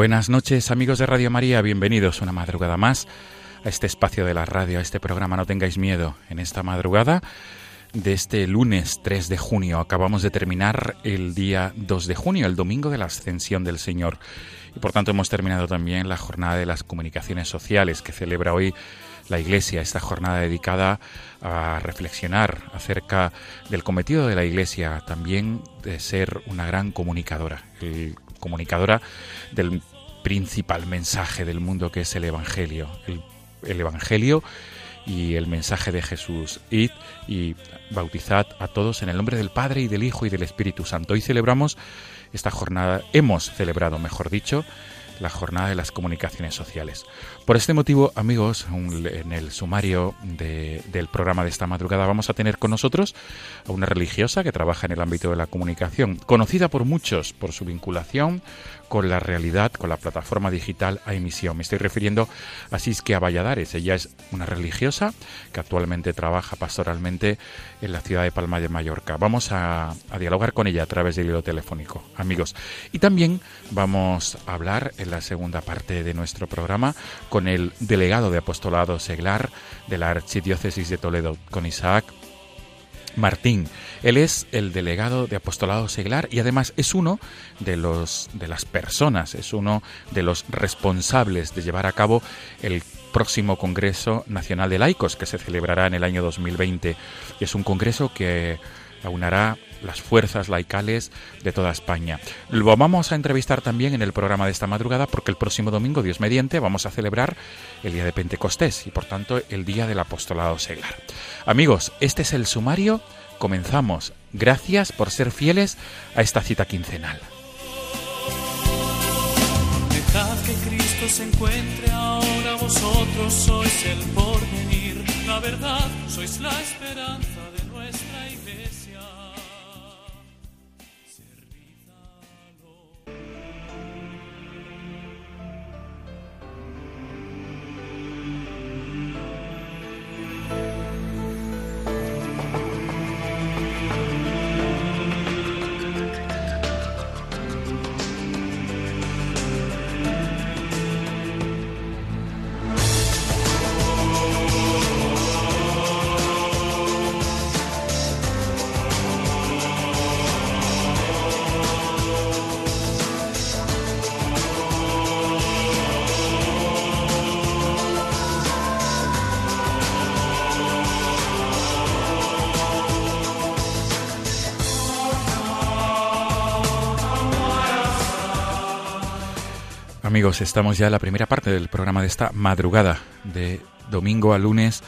Buenas noches amigos de Radio María, bienvenidos una madrugada más a este espacio de la radio, a este programa No tengáis miedo. En esta madrugada de este lunes 3 de junio acabamos de terminar el día 2 de junio, el domingo de la ascensión del Señor. Y por tanto hemos terminado también la jornada de las comunicaciones sociales que celebra hoy la Iglesia, esta jornada dedicada a reflexionar acerca del cometido de la Iglesia, también de ser una gran comunicadora, comunicadora del principal mensaje del mundo que es el Evangelio, el, el Evangelio y el mensaje de Jesús. Id y bautizad a todos en el nombre del Padre y del Hijo y del Espíritu Santo. Hoy celebramos esta jornada, hemos celebrado, mejor dicho, la jornada de las comunicaciones sociales. Por este motivo, amigos, en el sumario de- del programa de esta madrugada vamos a tener con nosotros a una religiosa que trabaja en el ámbito de la comunicación, conocida por muchos por su vinculación con la realidad, con la plataforma digital a emisión. Me estoy refiriendo a Siskia Valladares. Ella es una religiosa que actualmente trabaja pastoralmente en la ciudad de Palma de Mallorca. Vamos a, a dialogar con ella a través del hilo telefónico, amigos. Y también vamos a hablar en la segunda parte de nuestro programa con el delegado de apostolado seglar de la Archidiócesis de Toledo, con Isaac Martín. Él es el delegado de apostolado seglar y además es uno de los de las personas, es uno de los responsables de llevar a cabo el próximo Congreso Nacional de Laicos que se celebrará en el año 2020. Y es un congreso que aunará las fuerzas laicales de toda España. Lo vamos a entrevistar también en el programa de esta madrugada porque el próximo domingo, Dios mediante, vamos a celebrar el día de Pentecostés y por tanto el día del apostolado seglar. Amigos, este es el sumario. Comenzamos. Gracias por ser fieles a esta cita quincenal. Dejad que Cristo se encuentre ahora, vosotros sois el porvenir, la verdad, sois la esperanza de nuestra iglesia. Estamos ya en la primera parte del programa de esta madrugada, de domingo a lunes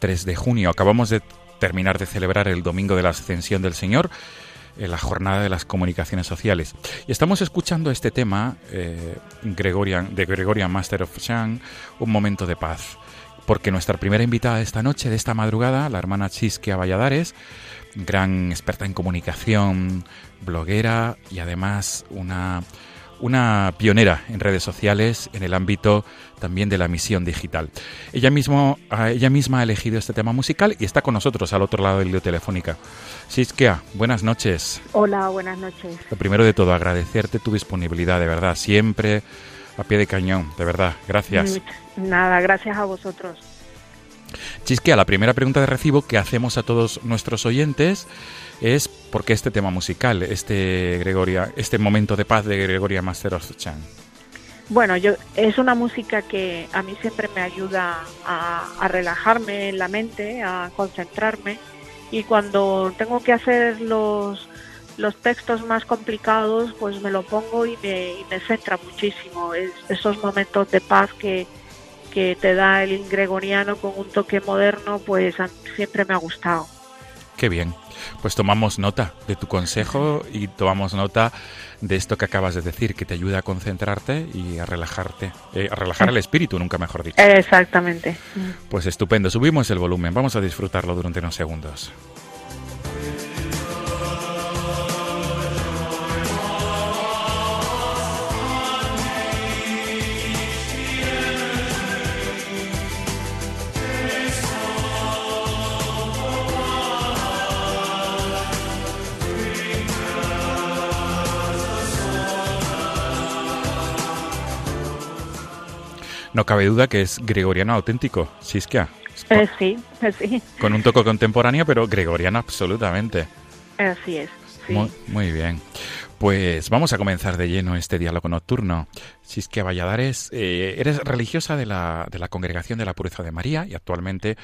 3 de junio. Acabamos de terminar de celebrar el Domingo de la Ascensión del Señor, en la jornada de las comunicaciones sociales. Y estamos escuchando este tema eh, de Gregorian Master of Chant, Un momento de paz. Porque nuestra primera invitada de esta noche, de esta madrugada, la hermana Chisquia Valladares, gran experta en comunicación, bloguera y además una una pionera en redes sociales en el ámbito también de la misión digital. Ella, mismo, ella misma ha elegido este tema musical y está con nosotros al otro lado del lío telefónica. Siskia, buenas noches. Hola, buenas noches. Lo primero de todo, agradecerte tu disponibilidad, de verdad. Siempre a pie de cañón, de verdad. Gracias. Nada, gracias a vosotros. Chisquea, la primera pregunta de recibo que hacemos a todos nuestros oyentes es ¿por qué este tema musical, este Gregoria, este momento de paz de Gregoria Chan? Bueno, yo es una música que a mí siempre me ayuda a, a relajarme en la mente, a concentrarme y cuando tengo que hacer los los textos más complicados, pues me lo pongo y me, y me centra muchísimo. Es, esos momentos de paz que, que te da el gregoriano con un toque moderno, pues siempre me ha gustado. Qué bien. Pues tomamos nota de tu consejo y tomamos nota de esto que acabas de decir, que te ayuda a concentrarte y a relajarte, eh, a relajar el espíritu, nunca mejor dicho. Exactamente. Pues estupendo. Subimos el volumen. Vamos a disfrutarlo durante unos segundos. No cabe duda que es gregoriano auténtico, Siskia. Eh, sí, eh, sí. Con un toque contemporáneo, pero gregoriano absolutamente. Así es. muy bien. Pues vamos a comenzar de lleno este diálogo nocturno. Siskia Valladares, eh, eres religiosa de la, de la Congregación de la Pureza de María y actualmente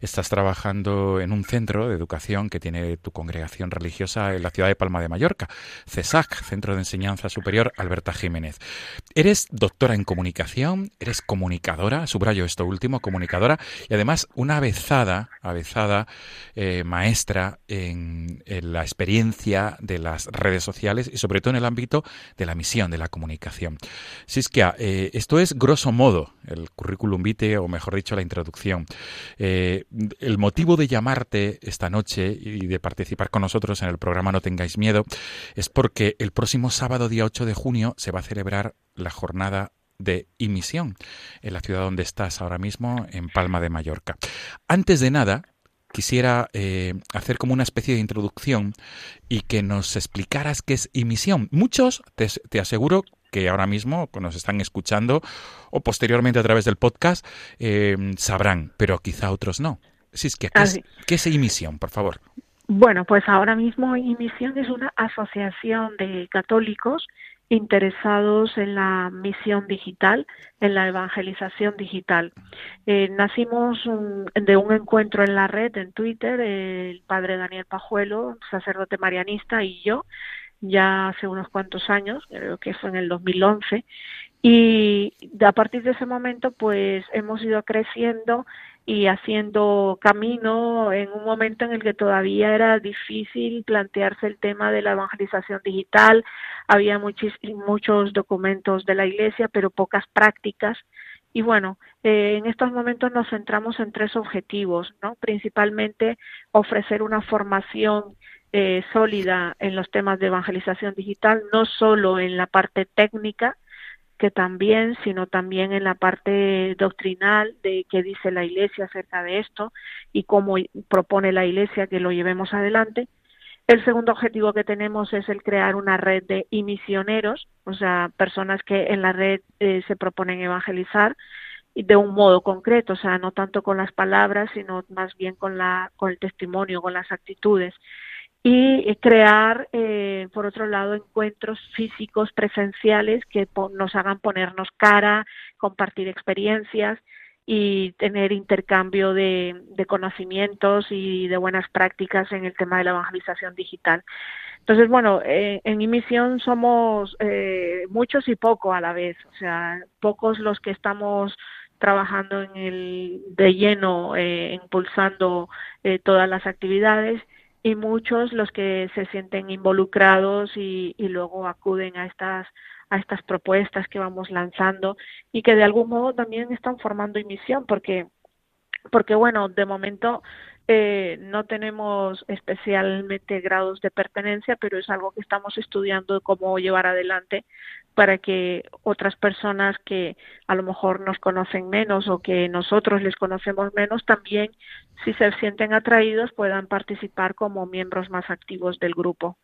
estás trabajando en un centro de educación que tiene tu congregación religiosa en la ciudad de Palma de Mallorca, CESAC, Centro de Enseñanza Superior Alberta Jiménez. Eres doctora en comunicación, eres comunicadora, subrayo esto último, comunicadora, y además una avezada, eh, maestra en, la experiencia de las redes sociales sobre todo en el ámbito de la misión de la comunicación. Siskia, eh, esto es grosso modo el currículum vitae, o mejor dicho, la introducción. Eh, el motivo de llamarte esta noche y de participar con nosotros en el programa No tengáis miedo es porque el próximo sábado, día 8 de junio, se va a celebrar la jornada de emisión en la ciudad donde estás ahora mismo, en Palma de Mallorca. Antes de nada, quisiera eh, hacer como una especie de introducción y que nos explicaras qué es emisión. Muchos, te, aseguro, que ahora mismo nos están escuchando o posteriormente a través del podcast eh, sabrán, pero quizá otros no. Sí, es que, ¿qué, es, ¿qué es emisión, por favor? Bueno, pues ahora mismo Emisión es una asociación de católicos interesados en la misión digital, en la evangelización digital. Eh, nacimos de un encuentro en la red, en Twitter, el padre Daniel Pajuelo, sacerdote marianista, y yo, ya hace unos cuantos años, creo que fue en el 2011, y a partir de ese momento, pues hemos ido creciendo y haciendo camino en un momento en el que todavía era difícil plantearse el tema de la evangelización digital, había muchos, muchos documentos de la Iglesia, pero pocas prácticas. Y bueno, eh, en estos momentos nos centramos en tres objetivos, ¿no? Principalmente ofrecer una formación eh, sólida en los temas de evangelización digital, no solo en la parte técnica, también, sino también en la parte doctrinal de qué dice la Iglesia acerca de esto y cómo propone la Iglesia que lo llevemos adelante. El segundo objetivo que tenemos es el crear una red de misioneros, o sea, personas que en la red eh, se proponen evangelizar de un modo concreto, o sea, no tanto con las palabras, sino más bien con la con el testimonio, con las actitudes y crear, eh, por otro lado, encuentros físicos presenciales que nos hagan ponernos cara, compartir experiencias y tener intercambio de, conocimientos y de buenas prácticas en el tema de la evangelización digital. Entonces, bueno, eh, en mi misión somos eh, muchos y poco a la vez, o sea, pocos los que estamos trabajando en el de lleno, impulsando todas las actividades y muchos los que se sienten involucrados y, y luego acuden a estas a estas propuestas que vamos lanzando y que de algún modo también están formando emisión porque porque bueno de momento eh, no tenemos especialmente grados de pertenencia, pero es algo que estamos estudiando cómo llevar adelante para que otras personas que a lo mejor nos conocen menos o que nosotros les conocemos menos también, si se sienten atraídos, puedan participar como miembros más activos del grupo.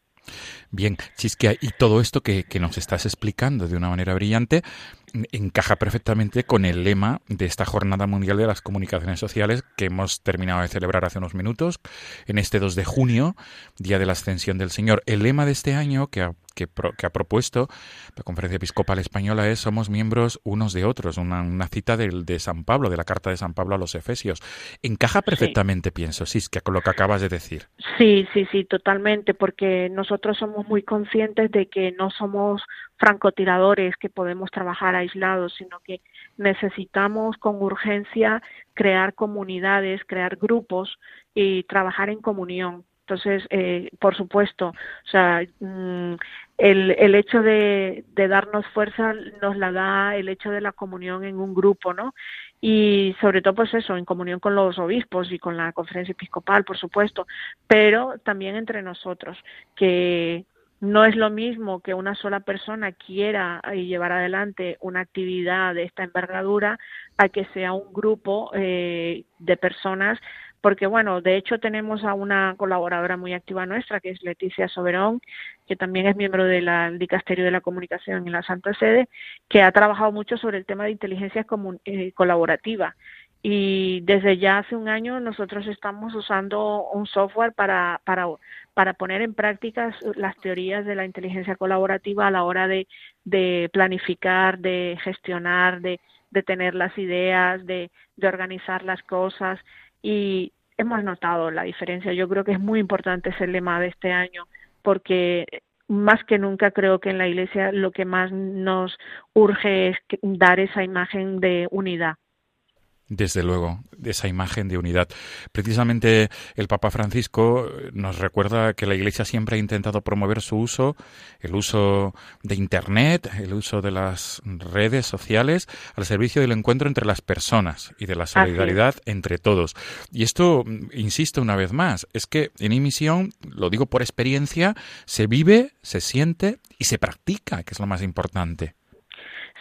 Bien, Chisquia, y todo esto que, nos estás explicando de una manera brillante encaja perfectamente con el lema de esta Jornada Mundial de las Comunicaciones Sociales que hemos terminado de celebrar hace unos minutos, en este 2 de junio, Día de la Ascensión del Señor. El lema de este año que ha, que, ha propuesto la Conferencia Episcopal Española es Somos miembros unos de otros, una, cita de, de, San Pablo, de la carta de San Pablo a los Efesios. Encaja perfectamente, pienso, sí, que con lo que acabas de decir. Sí, sí, sí, totalmente, porque nosotros somos muy conscientes de que no somos francotiradores que podemos trabajar aislados, sino que necesitamos con urgencia crear comunidades, crear grupos y trabajar en comunión. Entonces, eh, por supuesto, o sea, mm, el, el hecho de, de, darnos fuerza nos la da el hecho de la comunión en un grupo, ¿no? Y sobre todo, pues eso, en comunión con los obispos y con la conferencia episcopal, por supuesto, pero también entre nosotros, que no es lo mismo que una sola persona quiera eh, llevar adelante una actividad de esta envergadura a que sea un grupo eh, de personas porque bueno, de hecho tenemos a una colaboradora muy activa nuestra, que es Leticia Soberón, que también es miembro del Dicasterio de la Comunicación en la Santa Sede, que ha trabajado mucho sobre el tema de inteligencia eh, colaborativa. Y desde ya hace un año nosotros estamos usando un software para, para, para poner en práctica las teorías de la inteligencia colaborativa a la hora de, planificar, de gestionar, de, tener las ideas, de, de organizar las cosas y hemos notado la diferencia. Yo creo que es muy importante ese lema de este año porque más que nunca creo que en la Iglesia lo que más nos urge es dar esa imagen de unidad desde luego, esa imagen de unidad. Precisamente el Papa Francisco nos recuerda que la Iglesia siempre ha intentado promover su uso, el uso de Internet, el uso de las redes sociales al servicio del encuentro entre las personas y de la solidaridad entre todos. Y esto, insisto una vez más, es que en emisión, lo digo por experiencia, se vive, se siente y se practica, que es lo más importante.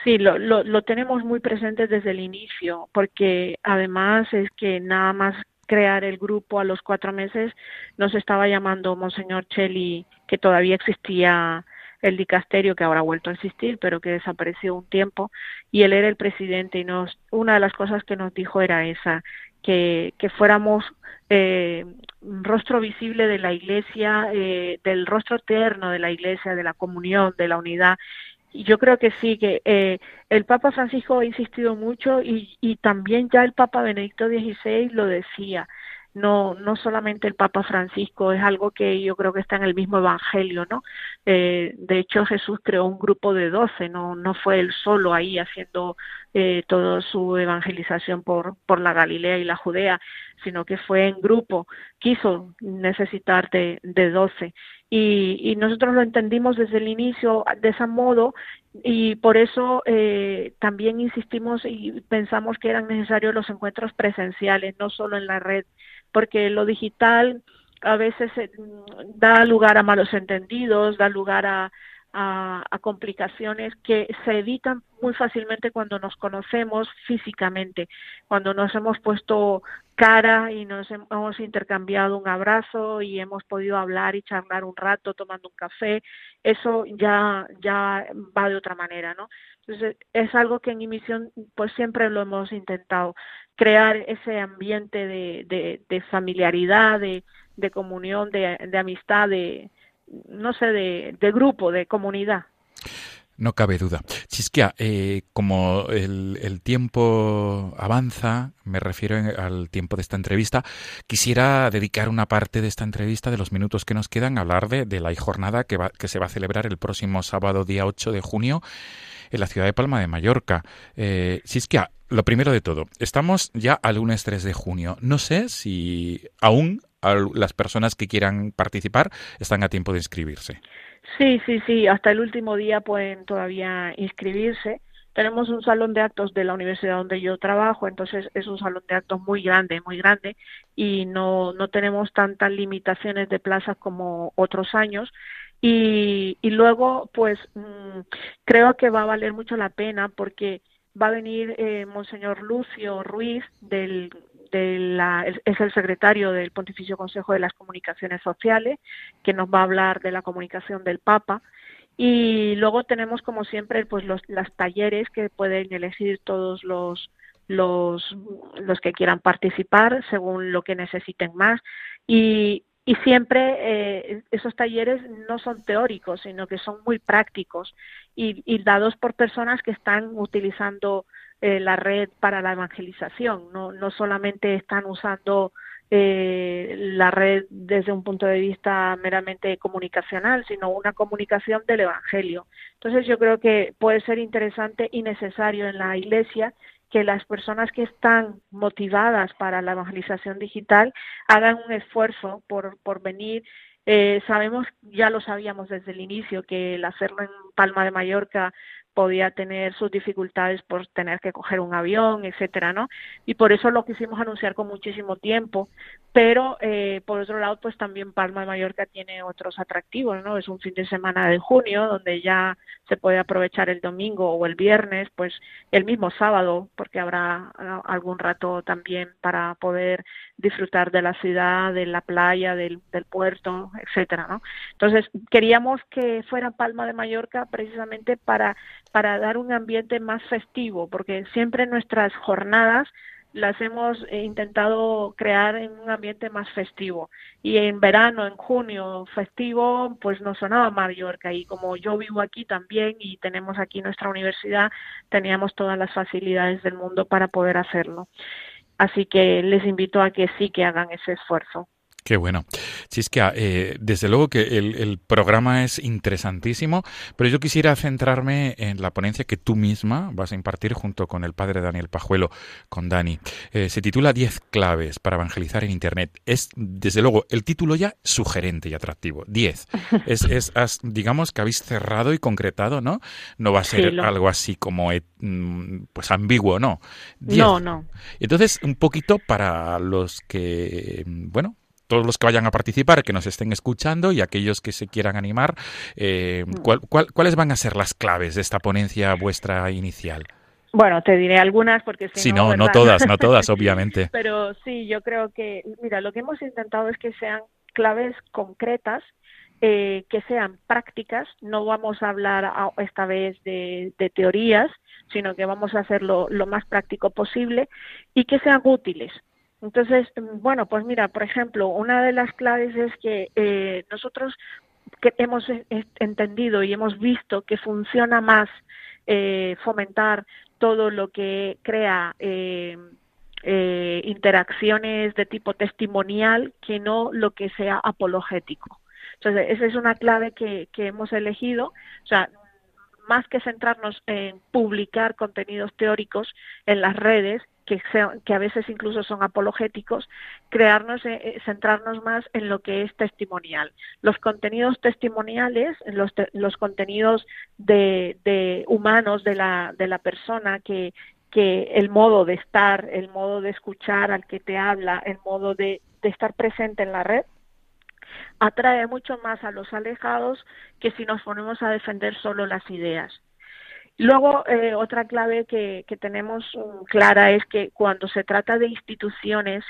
Sí, lo, lo, lo tenemos muy presente desde el inicio, porque además es que nada más crear el grupo a los cuatro meses nos estaba llamando Monseñor Cheli, que todavía existía el dicasterio que ahora ha vuelto a existir, pero que desapareció un tiempo, y él era el presidente y nos, una de las cosas que nos dijo era esa, que, que fuéramos eh, rostro visible de la iglesia, eh, del rostro eterno de la iglesia, de la comunión, de la unidad, yo creo que sí, que eh, el Papa Francisco ha insistido mucho y, y también ya el Papa Benedicto XVI lo decía. No, no solamente el Papa Francisco, es algo que yo creo que está en el mismo Evangelio, ¿no? Eh, de hecho, Jesús creó un grupo de doce, no, no fue él solo ahí haciendo eh, toda su evangelización por, por la Galilea y la Judea, sino que fue en grupo, quiso necesitar de, de doce y, nosotros lo entendimos desde el inicio de ese modo y por eso eh, también insistimos y pensamos que eran necesarios los encuentros presenciales, no solo en la red, porque lo digital a veces eh, da lugar a malos entendidos, da lugar a, a, complicaciones que se evitan muy fácilmente cuando nos conocemos físicamente, cuando nos hemos puesto cara y nos hemos intercambiado un abrazo y hemos podido hablar y charlar un rato tomando un café, eso ya ya va de otra manera, ¿no? Entonces es algo que en mi misión pues siempre lo hemos intentado crear ese ambiente de, de, de familiaridad, de, de comunión, de, de amistad, de, no sé, de, grupo, de comunidad. No cabe duda. Chisquia, eh, como el, tiempo avanza, me refiero al tiempo de esta entrevista, quisiera dedicar una parte de esta entrevista, de los minutos que nos quedan, a hablar de, de la jornada que, va, que se va a celebrar el próximo sábado, día 8 de junio, en la ciudad de Palma de Mallorca. Eh, Chisquia, lo primero de todo, estamos ya al lunes 3 de junio. No sé si aún las personas que quieran participar están a tiempo de inscribirse. Sí, sí, sí, hasta el último día pueden todavía inscribirse. Tenemos un salón de actos de la universidad donde yo trabajo, entonces es un salón de actos muy grande, muy grande, y no, no tenemos tantas limitaciones de plazas como otros años. Y, y luego, pues mm, creo que va a valer mucho la pena porque va a venir eh, Monseñor Lucio Ruiz del es el secretario del Pontificio Consejo de las Comunicaciones Sociales, que nos va a hablar de la comunicación del Papa. Y luego tenemos, como siempre, pues los talleres que pueden elegir todos los, los, los que quieran participar según lo que necesiten más. Y, y siempre eh, esos talleres no son teóricos, sino que son muy prácticos y, y dados por personas que están utilizando eh, la red para la evangelización. No, no solamente están usando eh, la red desde un punto de vista meramente comunicacional, sino una comunicación del Evangelio. Entonces yo creo que puede ser interesante y necesario en la Iglesia que las personas que están motivadas para la evangelización digital hagan un esfuerzo por, por venir. Eh, sabemos, ya lo sabíamos desde el inicio, que el hacerlo en Palma de Mallorca podía tener sus dificultades por tener que coger un avión, etcétera, ¿no? Y por eso lo quisimos anunciar con muchísimo tiempo, pero eh, por otro lado, pues también Palma de Mallorca tiene otros atractivos, ¿no? Es un fin de semana de junio donde ya se puede aprovechar el domingo o el viernes, pues el mismo sábado, porque habrá ah, algún rato también para poder disfrutar de la ciudad, de la playa, del, del puerto, etcétera, ¿no? Entonces queríamos que fuera Palma de Mallorca precisamente para para dar un ambiente más festivo, porque siempre nuestras jornadas las hemos eh, intentado crear en un ambiente más festivo. Y en verano, en junio, festivo, pues nos sonaba Mallorca. Y como yo vivo aquí también y tenemos aquí nuestra universidad, teníamos todas las facilidades del mundo para poder hacerlo. Así que les invito a que sí que hagan ese esfuerzo. Qué bueno. Que eh, desde luego que el, programa es interesantísimo, pero yo quisiera centrarme en la ponencia que tú misma vas a impartir junto con el padre Daniel Pajuelo, con Dani. Eh, se titula 10 claves para evangelizar en Internet. Es, desde luego, el título ya sugerente y atractivo. 10. Es, es digamos que habéis cerrado y concretado, ¿no? No va a ser algo así como eh, mm, pues ambiguo, ¿no? No, no. Entonces, un poquito para los que, bueno, todos los que vayan a participar, que nos estén escuchando y aquellos que se quieran animar, eh, mm. cuáles van a ser las claves de esta ponencia vuestra inicial? Bueno, te diré algunas porque si no, no todas, no todas, obviamente. Pero sí, yo creo que, mira, lo que hemos intentado es que sean claves concretas, eh, que sean prácticas. No vamos a hablar esta vez de, teorías, sino que vamos a hacerlo lo más práctico posible y que sean útiles. Entonces, bueno, pues mira, por ejemplo, una de las claves es que eh, nosotros que hemos entendido y hemos visto que funciona más eh, fomentar todo lo que crea eh, interacciones de tipo testimonial que no lo que sea apologético. Entonces, esa es una clave que, que hemos elegido. O sea, más que centrarnos en publicar contenidos teóricos en las redes, que, que a veces incluso son apologéticos, crearnos, eh, eh, centrarnos más en lo que es testimonial. Los contenidos testimoniales, los, contenidos de, de humanos de la, de la persona que, que el modo de estar, el modo de escuchar al que te habla, el modo de estar presente en la red, atrae mucho más a los alejados que si nos ponemos a defender solo las ideas. Luego, eh, otra clave que, tenemos mm, clara es que cuando se trata de instituciones,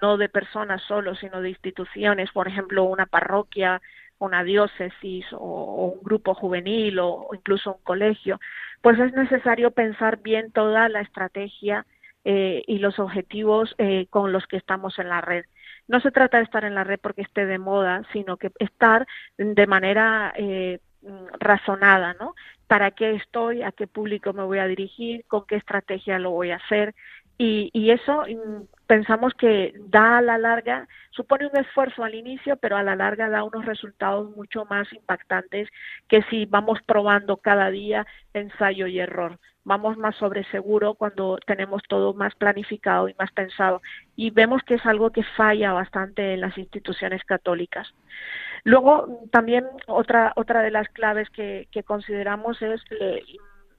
no de personas solo, sino de instituciones, por ejemplo, una parroquia, una diócesis o, un grupo juvenil o, incluso un colegio, pues es necesario pensar bien toda la estrategia eh, y los objetivos eh, con los que estamos en la red. No se trata de estar en la red porque esté de moda, sino que estar de manera Mm, razonada, ¿no? ¿Para qué estoy? ¿A qué público me voy a dirigir? ¿Con qué estrategia lo voy a hacer? Y, y eso mm, pensamos que da a la larga, supone un esfuerzo al inicio, pero a la larga da unos resultados mucho más impactantes que si vamos probando cada día ensayo y error. Vamos más sobre seguro cuando tenemos todo más planificado y más pensado. Y vemos que es algo que falla bastante en las instituciones católicas. Luego, también otra, otra de las claves que, consideramos es eh,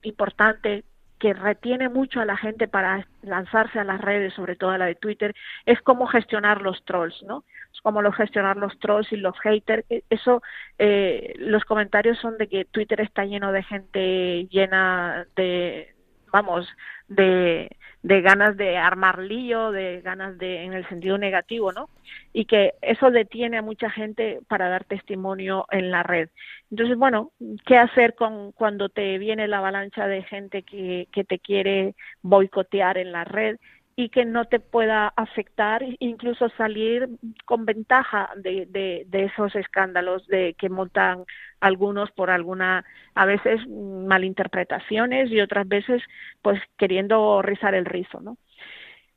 importante que retiene mucho a la gente para lanzarse a las redes, sobre todo a la de Twitter, es cómo gestionar los trolls, ¿no? Es cómo lo gestionar los trolls y los haters. E, eso, eh, los comentarios son de que Twitter está lleno de gente llena de, vamos, de, de ganas de armar lío, de ganas de, en el sentido negativo, ¿no? Y que eso detiene a mucha gente para dar testimonio en la red. Entonces, bueno, ¿qué hacer con cuando te viene la avalancha de gente que, que te quiere boicotear en la red? Y que no te pueda afectar, incluso salir con ventaja de, de, de, esos escándalos de que montan algunos por alguna, a veces malinterpretaciones y otras veces pues queriendo rizar el rizo, ¿no?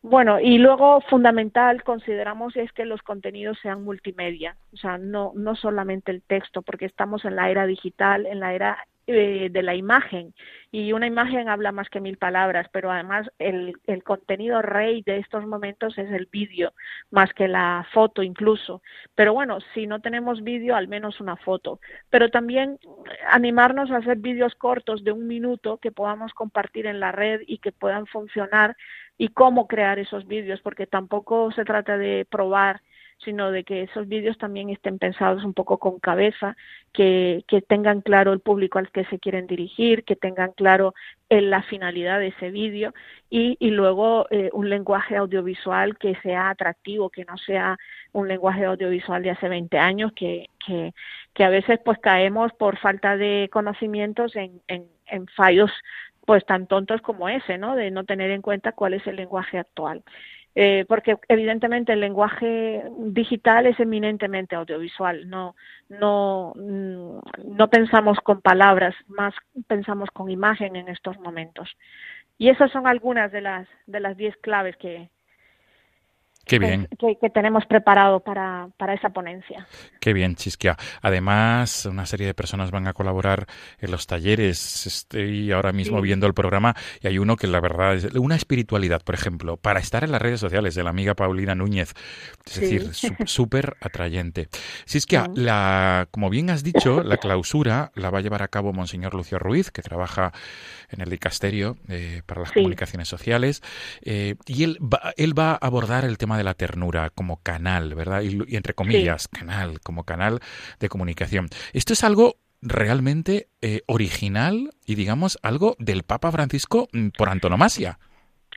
Bueno, y luego fundamental consideramos es que los contenidos sean multimedia, o sea, no, no solamente el texto, porque estamos en la era digital, en la era de la imagen y una imagen habla más que mil palabras, pero además el, el contenido rey de estos momentos es el vídeo, más que la foto incluso. Pero bueno, si no tenemos vídeo, al menos una foto. Pero también animarnos a hacer vídeos cortos de un minuto que podamos compartir en la red y que puedan funcionar y cómo crear esos vídeos, porque tampoco se trata de probar sino de que esos vídeos también estén pensados un poco con cabeza, que, que tengan claro el público al que se quieren dirigir, que tengan claro eh, la finalidad de ese vídeo y, y luego eh, un lenguaje audiovisual que sea atractivo, que no sea un lenguaje audiovisual de hace 20 años, que, que, que a veces pues caemos por falta de conocimientos en, en, en fallos pues tan tontos como ese, ¿no? De no tener en cuenta cuál es el lenguaje actual eh, porque evidentemente el lenguaje digital es eminentemente audiovisual, no, no, mm, no pensamos con palabras, más pensamos con imagen en estos momentos. Y esas son algunas de las de las diez claves que, Qué bien. Que, tenemos preparado para, para, esa ponencia. Qué bien, Chisquia. Además, una serie de personas van a colaborar en los talleres. Estoy ahora mismo viendo el programa y hay uno que la verdad es una espiritualidad, por ejemplo, para estar en las redes sociales de la amiga Paulina Núñez. Es decir, súper atrayente. Chisquia, la, como bien has dicho, la clausura la va a llevar a cabo Monseñor Lucio Ruiz, que trabaja en el dicasterio eh, para las comunicaciones sociales. Eh, y él va, él va a abordar el tema de la ternura como canal, ¿verdad? Y, entre comillas, canal, como canal de comunicación. Esto es algo realmente eh, original y digamos algo del Papa Francisco mm, por antonomasia.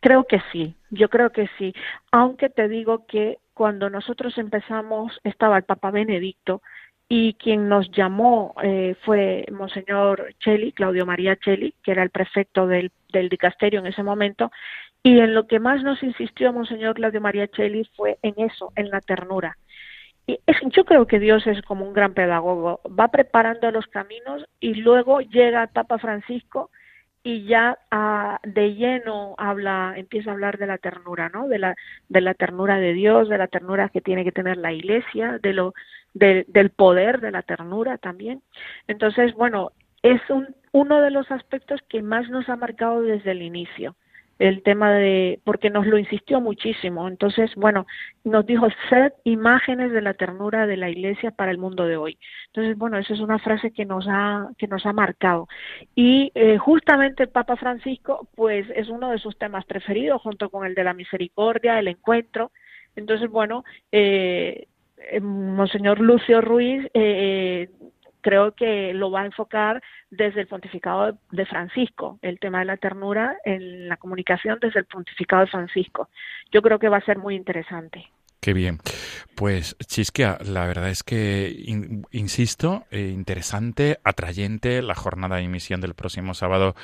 Creo que sí, yo creo que sí, aunque te digo que cuando nosotros empezamos estaba el Papa Benedicto y quien nos llamó eh, fue Monseñor Cheli, Claudio María Cheli, que era el prefecto del, del dicasterio en ese momento, y en lo que más nos insistió Monseñor Claudio María Cheli fue en eso, en la ternura. Y es, yo creo que Dios es como un gran pedagogo, va preparando los caminos y luego llega Papa Francisco y ya ah, de lleno habla, empieza a hablar de la ternura, ¿no? De la, de la ternura de Dios, de la ternura que tiene que tener la Iglesia, de lo, de, del poder de la ternura también. Entonces, bueno, es un, uno de los aspectos que más nos ha marcado desde el inicio el tema de, porque nos lo insistió muchísimo. Entonces, bueno, nos dijo, sed imágenes de la ternura de la iglesia para el mundo de hoy. Entonces, bueno, esa es una frase que nos ha, que nos ha marcado. Y eh, justamente el Papa Francisco, pues es uno de sus temas preferidos, junto con el de la misericordia, el encuentro. Entonces, bueno, eh, eh Monseñor Lucio Ruiz eh, creo que lo va a enfocar desde el pontificado de Francisco, el tema de la ternura en la comunicación desde el pontificado de Francisco. Yo creo que va a ser muy interesante. Qué bien. Pues Chisquia, la verdad es que, insisto, eh, interesante, atrayente la jornada de emisión del próximo sábado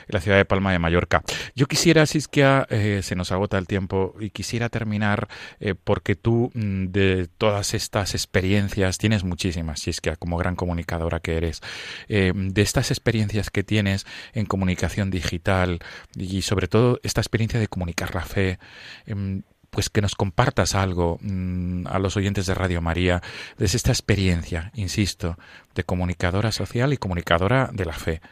en la ciudad de Palma de Mallorca. Yo quisiera, Chisquia, eh, se nos agota el tiempo y quisiera terminar eh, porque tú mm, de todas estas experiencias, tienes muchísimas, Chisquia, como gran comunicadora que eres, de estas experiencias que tienes en comunicación digital y sobre todo esta experiencia de comunicar la fe, em, pues que nos compartas algo mm, a los oyentes de Radio María de esta experiencia, insisto, de comunicadora social y comunicadora de la fe.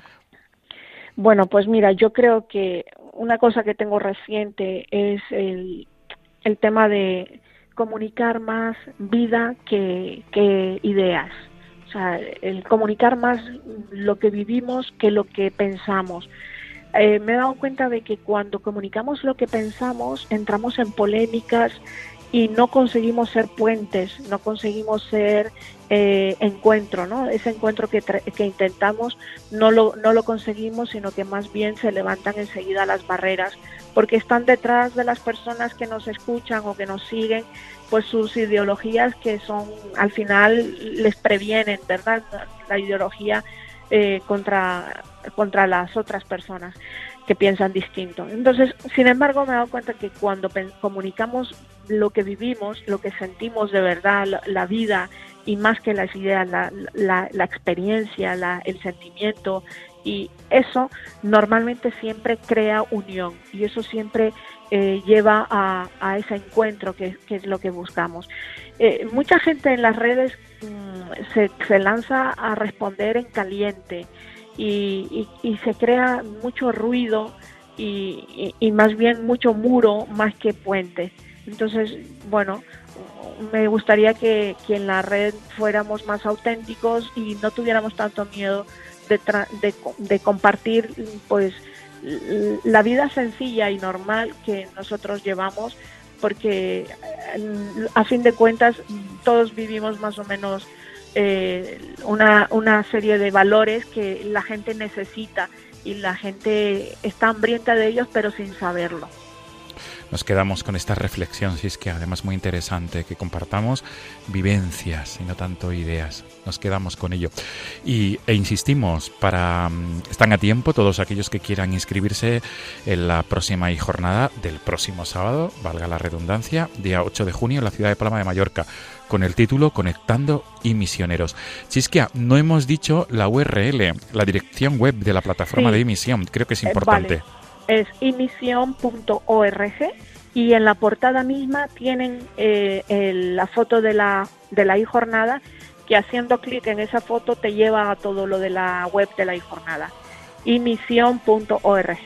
Bueno, pues mira, yo creo que una cosa que tengo reciente es el, el tema de comunicar más vida que, que ideas. O sea, el comunicar más lo que vivimos que lo que pensamos. Eh, me he dado cuenta de que cuando comunicamos lo que pensamos, entramos en polémicas y no conseguimos ser puentes, no conseguimos ser eh, encuentro, ¿no? Ese encuentro que, que intentamos no lo, no lo conseguimos, sino que más bien se levantan enseguida las barreras porque están detrás de las personas que nos escuchan o que nos siguen, pues sus ideologías que son, al final les previenen, ¿verdad? La ideología eh, contra, contra las otras personas que piensan distinto. Entonces, sin embargo, me he dado cuenta que cuando comunicamos lo que vivimos, lo que sentimos de verdad, la, vida, y más que las ideas, la, la, experiencia, el sentimiento, y eso normalmente siempre crea unión y eso siempre eh, lleva a, ese encuentro que, es lo que buscamos. Eh, mucha gente en las redes mm, se, lanza a responder en caliente y, se crea mucho ruido y, más bien mucho muro más que puente. Entonces, bueno, me gustaría que, en la red fuéramos más auténticos y no tuviéramos tanto miedo de, de, compartir pues la vida sencilla y normal que nosotros llevamos porque eh, a fin de cuentas todos vivimos más o menos eh, una, una serie de valores que la gente necesita y la gente está hambrienta de ellos pero sin saberlo nos quedamos con esta reflexión, si es que además muy interesante, que compartamos vivencias y no tanto ideas. Nos quedamos con ello. Y, e insistimos, para mm, están a tiempo todos aquellos que quieran inscribirse en la próxima jornada del próximo sábado, valga la redundancia, día 8 de junio en la ciudad de Palma de Mallorca con el título Conectando y Misioneros. Chisquia, no hemos dicho la URL, la dirección web de la plataforma de emisión, creo que es eh, importante es imisión.org y en la portada misma tienen eh, la foto de la, de la jornada que haciendo clic en esa foto te lleva a todo lo de la web de la jornada imisión.org.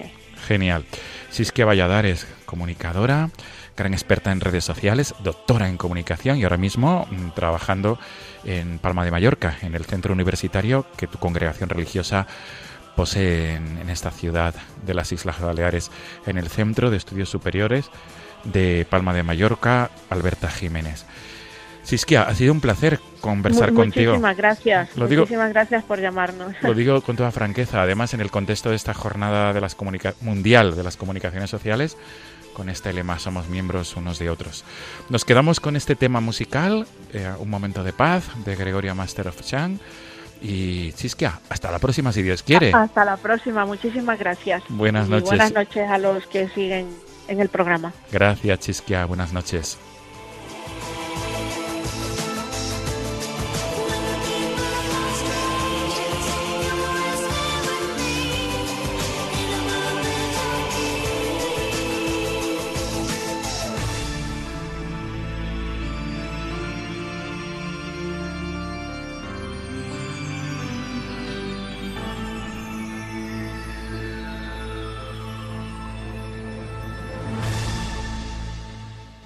Genial. Siskia Valladares, comunicadora, gran experta en redes sociales, doctora en comunicación y ahora mismo mm, trabajando en Palma de Mallorca, en el centro universitario que tu congregación religiosa posee en, esta ciudad de las Islas Baleares, en el Centro de Estudios Superiores de Palma de Mallorca, Alberta Jiménez. Siskia, ha sido un placer conversar contigo. Muchísimas gracias. muchísimas gracias por llamarnos. Lo digo con toda franqueza. Además, en el contexto de esta jornada de las mundial de las comunicaciones sociales, con este lema somos miembros unos de otros. Nos quedamos con este tema musical, eh, Un momento de paz, de Gregoria Master of Chang. Y Chisquia, hasta la próxima si Dios quiere. Hasta la próxima, muchísimas gracias. Buenas noches. buenas noches a los que siguen en el programa. Gracias Chisquia, buenas noches.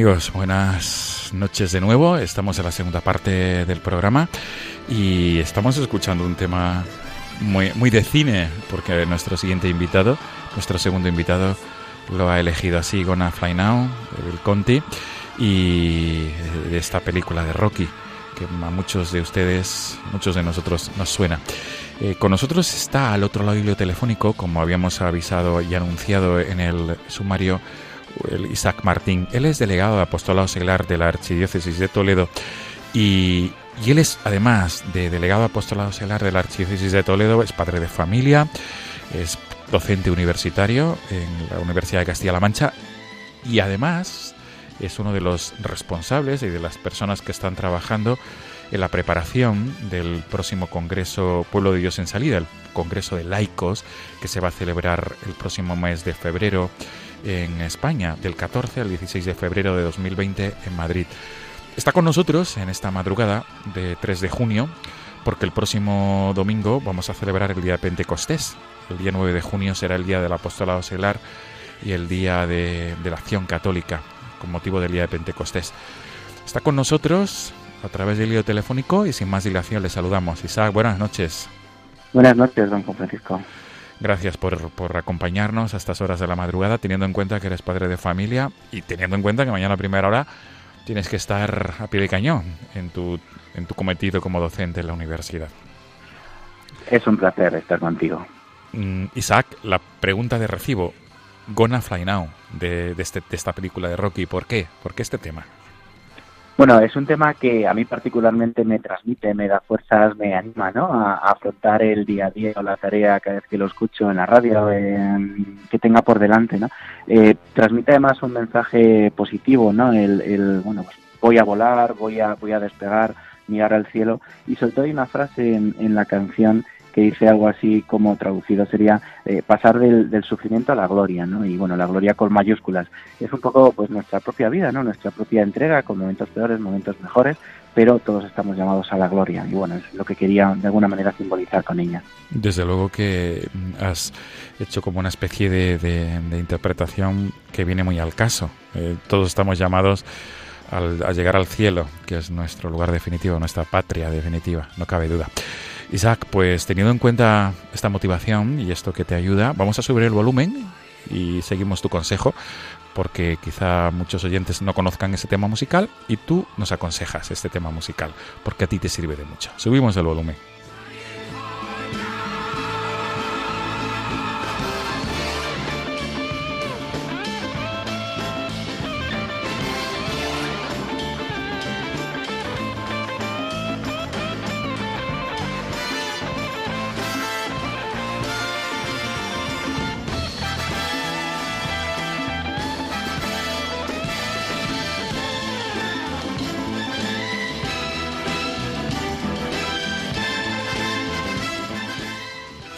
Amigos, buenas noches de nuevo. Estamos en la segunda parte del programa y estamos escuchando un tema muy, muy de cine, porque nuestro siguiente invitado, nuestro segundo invitado, lo ha elegido así, Gonna Fly Now, del Conti, y de esta película de Rocky, que a muchos de ustedes, muchos de nosotros nos suena. Eh, con nosotros está al otro lado del telefónico, como habíamos avisado y anunciado en el sumario, Isaac Martín. Él es delegado de apostolado seglar de la Archidiócesis de Toledo y, él es, además de delegado de apostolado seglar de la Archidiócesis de Toledo, es padre de familia, es docente universitario en la Universidad de Castilla-La Mancha y además es uno de los responsables y de las personas que están trabajando en la preparación del próximo Congreso Pueblo de Dios en Salida, el Congreso de Laicos, que se va a celebrar el próximo mes de febrero en España, del 14 al 16 de febrero de 2020 en Madrid. Está con nosotros en esta madrugada de 3 de junio, porque el próximo domingo vamos a celebrar el día de Pentecostés. El día 9 de junio será el día del apostolado seglar y el día de, la acción católica, con motivo del día de Pentecostés. Está con nosotros a través del hilo telefónico y sin más dilación le saludamos. Isaac, buenas noches. Buenas noches, don Francisco. Gracias por, por, acompañarnos a estas horas de la madrugada, teniendo en cuenta que eres padre de familia y teniendo en cuenta que mañana a primera hora tienes que estar a pie de cañón en tu, en tu cometido como docente en la universidad. Es un placer estar contigo. Mm, Isaac, la pregunta de recibo. Gonna Fly Now, de, de, este, de esta película de Rocky. ¿Por qué? ¿Por qué este tema? Bueno, es un tema que a mí particularmente me transmite, me da fuerzas, me anima ¿no? a, afrontar el día a día o la tarea cada vez que lo escucho en la radio, que tenga por delante. ¿no? Eh, transmite además un mensaje positivo, ¿no? el, el bueno, pues voy a volar, voy a, voy a despegar, mirar al cielo. Y sobre todo hay una frase en la canción que dice algo así como traducido sería eh, pasar del, del, sufrimiento a la gloria, ¿no? Y bueno, la gloria con mayúsculas. Es un poco pues nuestra propia vida, ¿no? Nuestra propia entrega con momentos peores, momentos mejores, pero todos estamos llamados a la gloria y bueno, es lo que quería de alguna manera simbolizar con ella. Desde luego que has hecho como una especie de, interpretación que viene muy al caso. Eh, todos estamos llamados al, a llegar al cielo, que es nuestro lugar definitivo, nuestra patria definitiva, no cabe duda. Isaac, pues teniendo en cuenta esta motivación y esto que te ayuda, vamos a subir el volumen y seguimos tu consejo, porque quizá muchos oyentes no conozcan ese tema musical y tú nos aconsejas este tema musical, porque a ti te sirve de mucho. Subimos el volumen.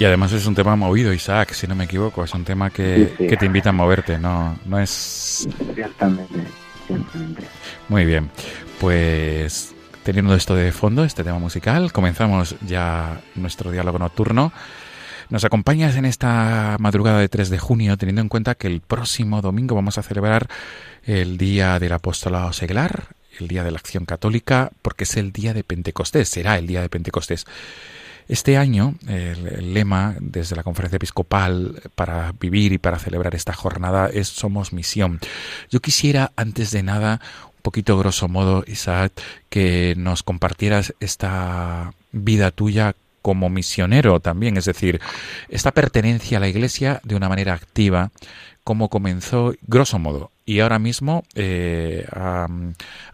Y además es un tema movido, Isaac, si no me equivoco. Es un tema que, sí, sí. que te invita a moverte, no, no es... Ciertamente, ciertamente. Muy bien, pues teniendo esto de fondo, este tema musical, comenzamos ya nuestro diálogo nocturno. Nos acompañas en esta madrugada de 3 de junio, teniendo en cuenta que el próximo domingo vamos a celebrar el Día del Apostolado Seglar, el Día de la Acción Católica, porque es el Día de Pentecostés, será el Día de Pentecostés. Este año, el, lema desde la conferencia episcopal para vivir y para celebrar esta jornada es Somos Misión. Yo quisiera, antes de nada, un poquito grosso modo, Isaac, que nos compartieras esta vida tuya como misionero también, es decir, esta pertenencia a la Iglesia de una manera activa, cómo comenzó, grosso modo, y ahora mismo eh, ha,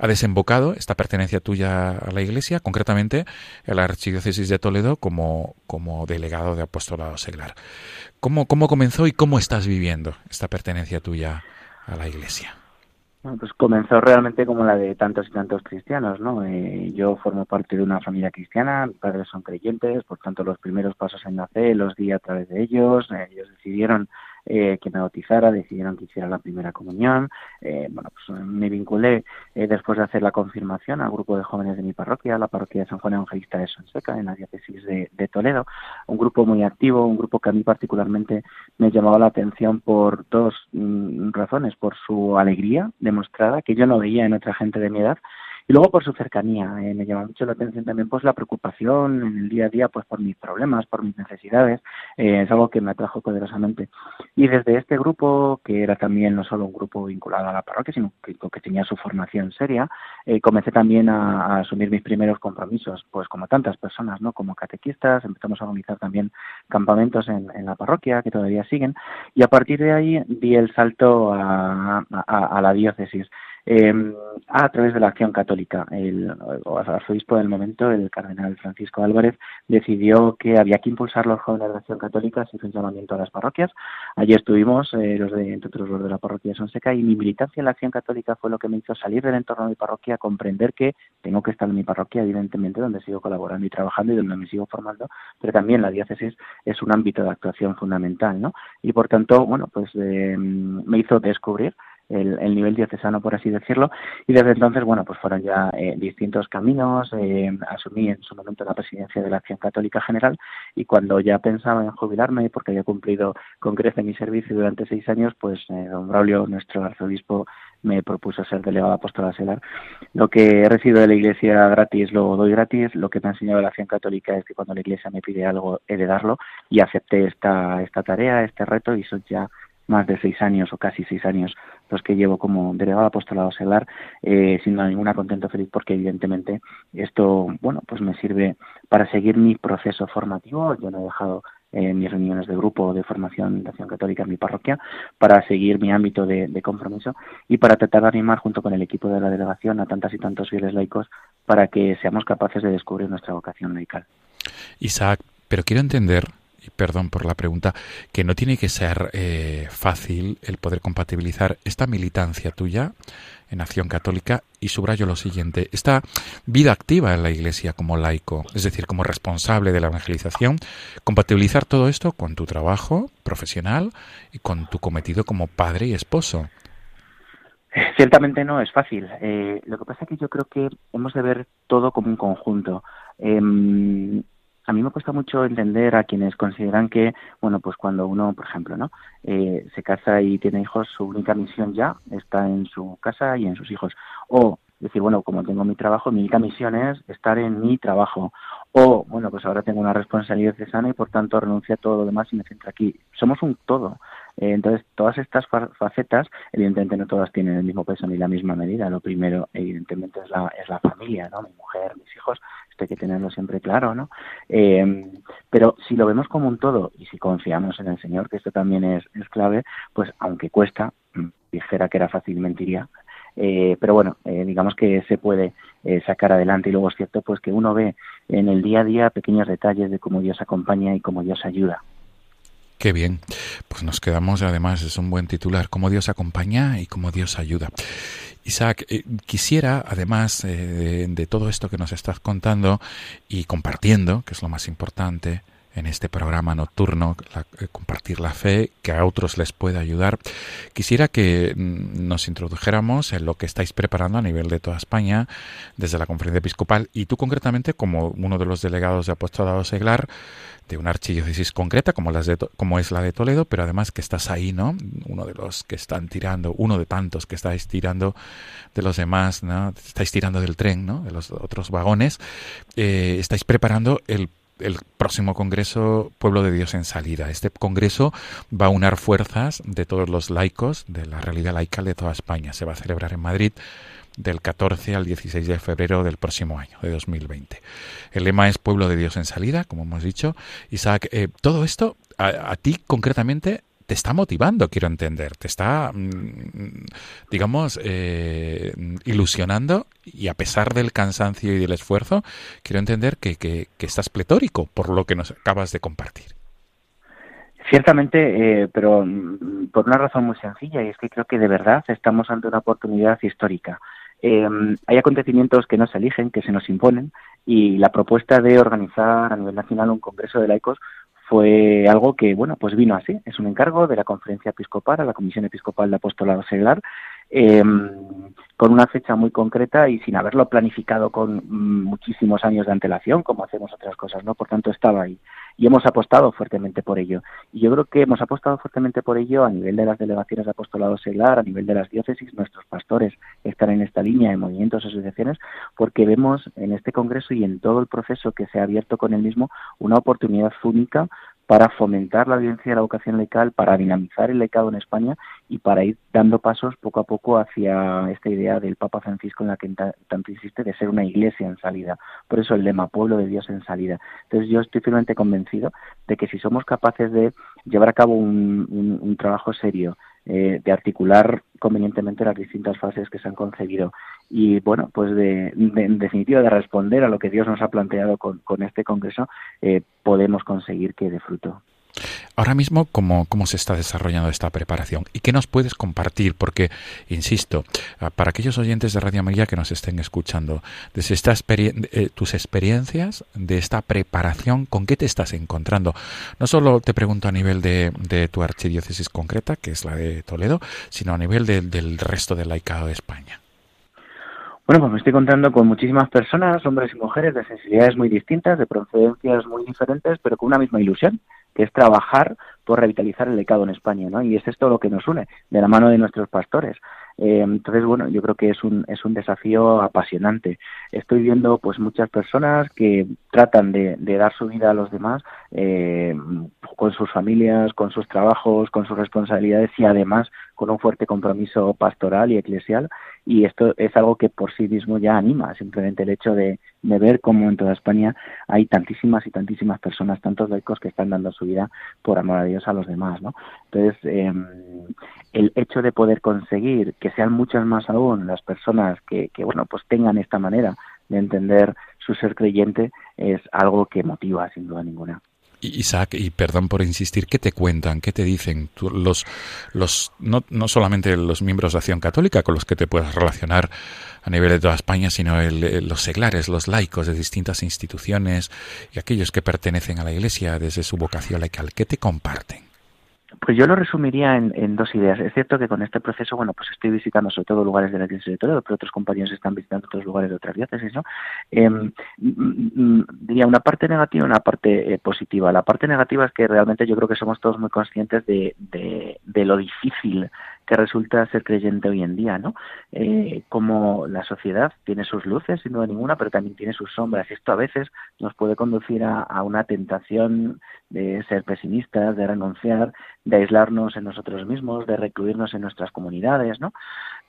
desembocado esta pertenencia tuya a la Iglesia, concretamente a la Archidiócesis de Toledo como, como delegado de apostolado seglar. ¿Cómo, ¿Cómo comenzó y cómo estás viviendo esta pertenencia tuya a la Iglesia? Bueno, pues comenzó realmente como la de tantos y tantos cristianos, ¿no? Eh, yo formo parte de una familia cristiana, mis padres son creyentes, por tanto los primeros pasos en la fe los di a través de ellos, eh, ellos decidieron eh, que me bautizara, decidieron que hiciera la primera comunión. Eh, bueno, pues me vinculé eh, después de hacer la confirmación al grupo de jóvenes de mi parroquia, la parroquia de San Juan Evangelista de Sonseca, en la diócesis de, Toledo. Un grupo muy activo, un grupo que a mí particularmente me llamaba la atención por dos mm, razones. Por su alegría demostrada, que yo no veía en otra gente de mi edad, y luego por su cercanía, eh, me llama mucho la atención también pues la preocupación en el día a día pues por mis problemas, por mis necesidades, eh, es algo que me atrajo poderosamente. Y desde este grupo, que era también no solo un grupo vinculado a la parroquia, sino que, que tenía su formación seria, eh, comencé también a, a, asumir mis primeros compromisos, pues como tantas personas, ¿no? Como catequistas, empezamos a organizar también campamentos en, en la parroquia, que todavía siguen, y a partir de ahí di el salto a, a, a la diócesis. Em, a través de la acción católica. El, arzobispo del momento, el cardenal Francisco Álvarez, decidió que había que impulsar los jóvenes de acción católica, se hizo un llamamiento a las parroquias. Allí estuvimos, eh, los de, entre otros los de la parroquia de Sonseca, y mi militancia en la acción católica fue lo que me hizo salir del entorno de mi parroquia, comprender que tengo que estar en mi parroquia, evidentemente, donde sigo colaborando y trabajando y donde me sigo formando, pero también la diócesis es un ámbito de actuación fundamental, ¿no? Y por tanto, bueno, pues eh, me hizo descubrir el, nivel diocesano, por así decirlo, y desde entonces, bueno, pues fueron ya eh, distintos caminos, eh, asumí en su momento la presidencia de la Acción Católica General y cuando ya pensaba en jubilarme, porque había cumplido con creces mi servicio durante seis años, pues eh, don Braulio, nuestro arzobispo, me propuso ser delegado apóstol selar. Lo que he recibido de la Iglesia gratis lo doy gratis, lo que me ha enseñado la Acción Católica es que cuando la Iglesia me pide algo he de darlo. Y acepté esta, esta tarea, este reto y son ya más de seis años o casi seis años los que llevo como delegado apostolado seglar, eh, sin ninguna contento feliz porque evidentemente esto, bueno, pues me sirve para seguir mi proceso formativo. Yo no he dejado eh, mis reuniones de grupo de formación de acción católica en mi parroquia para seguir mi ámbito de, de, compromiso y para tratar de animar junto con el equipo de la delegación a tantas y tantos fieles laicos para que seamos capaces de descubrir nuestra vocación laical. Isaac, pero quiero entender perdón por la pregunta, que no tiene que ser eh, fácil el poder compatibilizar esta militancia tuya en Acción Católica y subrayo lo siguiente, esta vida activa en la Iglesia como laico, es decir, como responsable de la evangelización, compatibilizar todo esto con tu trabajo profesional y con tu cometido como padre y esposo. Ciertamente no es fácil. Eh, lo que pasa es que yo creo que hemos de ver todo como un conjunto. Em, a mí me cuesta mucho entender a quienes consideran que, bueno, pues cuando uno, por ejemplo, ¿no? Eh, se casa y tiene hijos, su única misión ya está en su casa y en sus hijos. O decir, bueno, como tengo mi trabajo, mi única misión es estar en mi trabajo. O, bueno, pues ahora tengo una responsabilidad sana y por tanto renuncio a todo lo demás y me centro aquí. Somos un todo. Eh, entonces, todas estas facetas, evidentemente no todas tienen el mismo peso ni la misma medida. Lo primero, evidentemente, es la, es la familia, ¿no? Mi mujer, mis hijos, hay que tenerlo siempre claro, ¿no? Eh, pero si lo vemos como un todo y si confiamos en el Señor, que esto también es, clave, pues aunque cuesta, mm, dijera que era fácil, mentiría, eh, pero bueno, eh, digamos que se puede sacar adelante y luego es cierto pues que uno ve en el día a día pequeños detalles de cómo Dios acompaña y cómo Dios ayuda. Qué bien. Pues nos quedamos, además, es un buen titular, cómo Dios acompaña y cómo Dios ayuda. Isaac, eh, quisiera, además eh, de, todo esto que nos estás contando y compartiendo, que es lo más importante en este programa nocturno, eh, compartir la fe, que a otros les pueda ayudar, quisiera que mm, nos introdujéramos en lo que estáis preparando a nivel de toda España, desde la conferencia episcopal, y tú concretamente como uno de los delegados de Apostolado Seglar, de una archidiócesis concreta como, las de, como es la de Toledo, pero además que estás ahí, ¿no? Uno de los que están tirando, uno de tantos que estáis tirando de los demás. Estáis tirando del tren, ¿no? De los otros vagones. Eh, estáis preparando el el próximo Congreso Pueblo de Dios en Salida. Este Congreso va a unar fuerzas de todos los laicos de la realidad laical de toda España. Se va a celebrar en Madrid del 14 al 16 de febrero del próximo año, de 2020. El lema es Pueblo de Dios en salida, como hemos dicho. Isaac, eh, todo esto a, ti concretamente te está motivando, quiero entender, te está, mm, digamos, eh, ilusionando y a pesar del cansancio y del esfuerzo, quiero entender que, que, estás pletórico por lo que nos acabas de compartir. Ciertamente, eh, pero mm, por una razón muy sencilla, y es que creo que de verdad estamos ante una oportunidad histórica. Eh, hay acontecimientos que no se eligen, que se nos imponen, y la propuesta de organizar a nivel nacional un congreso de laicos fue algo que, bueno, pues vino así. Es un encargo de la Conferencia Episcopal a la Comisión Episcopal de Apostolado Seglar eh, con una fecha muy concreta y sin haberlo planificado con muchísimos años de antelación, como hacemos otras cosas, ¿no? Por tanto, estaba ahí. Y hemos apostado fuertemente por ello. Y yo creo que hemos apostado fuertemente por ello a nivel de las delegaciones de apostolado seglar, a nivel de las diócesis, nuestros pastores están en esta línea de movimientos, asociaciones, porque vemos en este congreso y en todo el proceso que se ha abierto con el mismo una oportunidad única para fomentar la vivencia de la vocación laical, para dinamizar el laicado en España y para ir dando pasos poco a poco hacia esta idea del Papa Francisco en la que tanto insiste de ser una iglesia en salida. Por eso el lema Pueblo de Dios en salida. Entonces yo estoy firmemente convencido de que si somos capaces de llevar a cabo un, trabajo serio, eh, de articular convenientemente las distintas fases que se han concebido. Y bueno, pues de, en definitiva, de responder a lo que Dios nos ha planteado con, con este Congreso, eh, podemos conseguir que dé fruto. Ahora mismo, ¿cómo, ¿cómo se está desarrollando esta preparación? ¿Y qué nos puedes compartir? Porque, insisto, ah, para aquellos oyentes de Radio María que nos estén escuchando, desde esta eh, tus experiencias de esta preparación, ¿con qué te estás encontrando? No solo te pregunto a nivel de, de tu archidiócesis concreta, que es la de Toledo, sino a nivel del resto del laicado de España. Bueno, pues me estoy encontrando con muchísimas personas, hombres y mujeres de sensibilidades muy distintas, de procedencias muy diferentes, pero con una misma ilusión, que es trabajar por revitalizar el lecado en España, ¿no? Y es esto lo que nos une, de la mano de nuestros pastores. Eh, entonces, bueno, yo creo que es un, es un desafío apasionante. Estoy viendo, pues, muchas personas que tratan de, dar su vida a los demás eh, con sus familias, con sus trabajos, con sus responsabilidades y además con un fuerte compromiso pastoral y eclesial y esto es algo que por sí mismo ya anima, simplemente el hecho de, ver cómo en toda España hay tantísimas y tantísimas personas, tantos laicos que están dando su vida por amor a Dios a los demás, ¿no? Entonces, em, el hecho de poder conseguir que sean muchas más aún las personas que, que, bueno, pues tengan esta manera de entender su ser creyente es algo que motiva, sin duda ninguna. Isaac, y perdón por insistir, ¿qué te cuentan? ¿Qué te dicen los, los no, no solamente los miembros de Acción Católica con los que te puedas relacionar a nivel de toda España, sino los seglares, los laicos de distintas instituciones y aquellos que pertenecen a la Iglesia desde su vocación laical? ¿Qué te comparten? Pues yo lo resumiría en, dos ideas. Es cierto que con este proceso, bueno, pues estoy visitando sobre todo lugares de la iglesia de Toledo, pero otros compañeros están visitando otros lugares de otras diócesis, ¿no? Mm, diría una parte negativa y una parte eh, positiva. La parte negativa es que realmente yo creo que somos todos muy conscientes de, de, de lo difícil que resulta ser creyente hoy en día, ¿no? Eh, como la sociedad tiene sus luces, sin duda ninguna, pero también tiene sus sombras. Y esto a veces nos puede conducir a, a una tentación de ser pesimistas, de renunciar, de aislarnos en nosotros mismos, de recluirnos en nuestras comunidades, ¿no?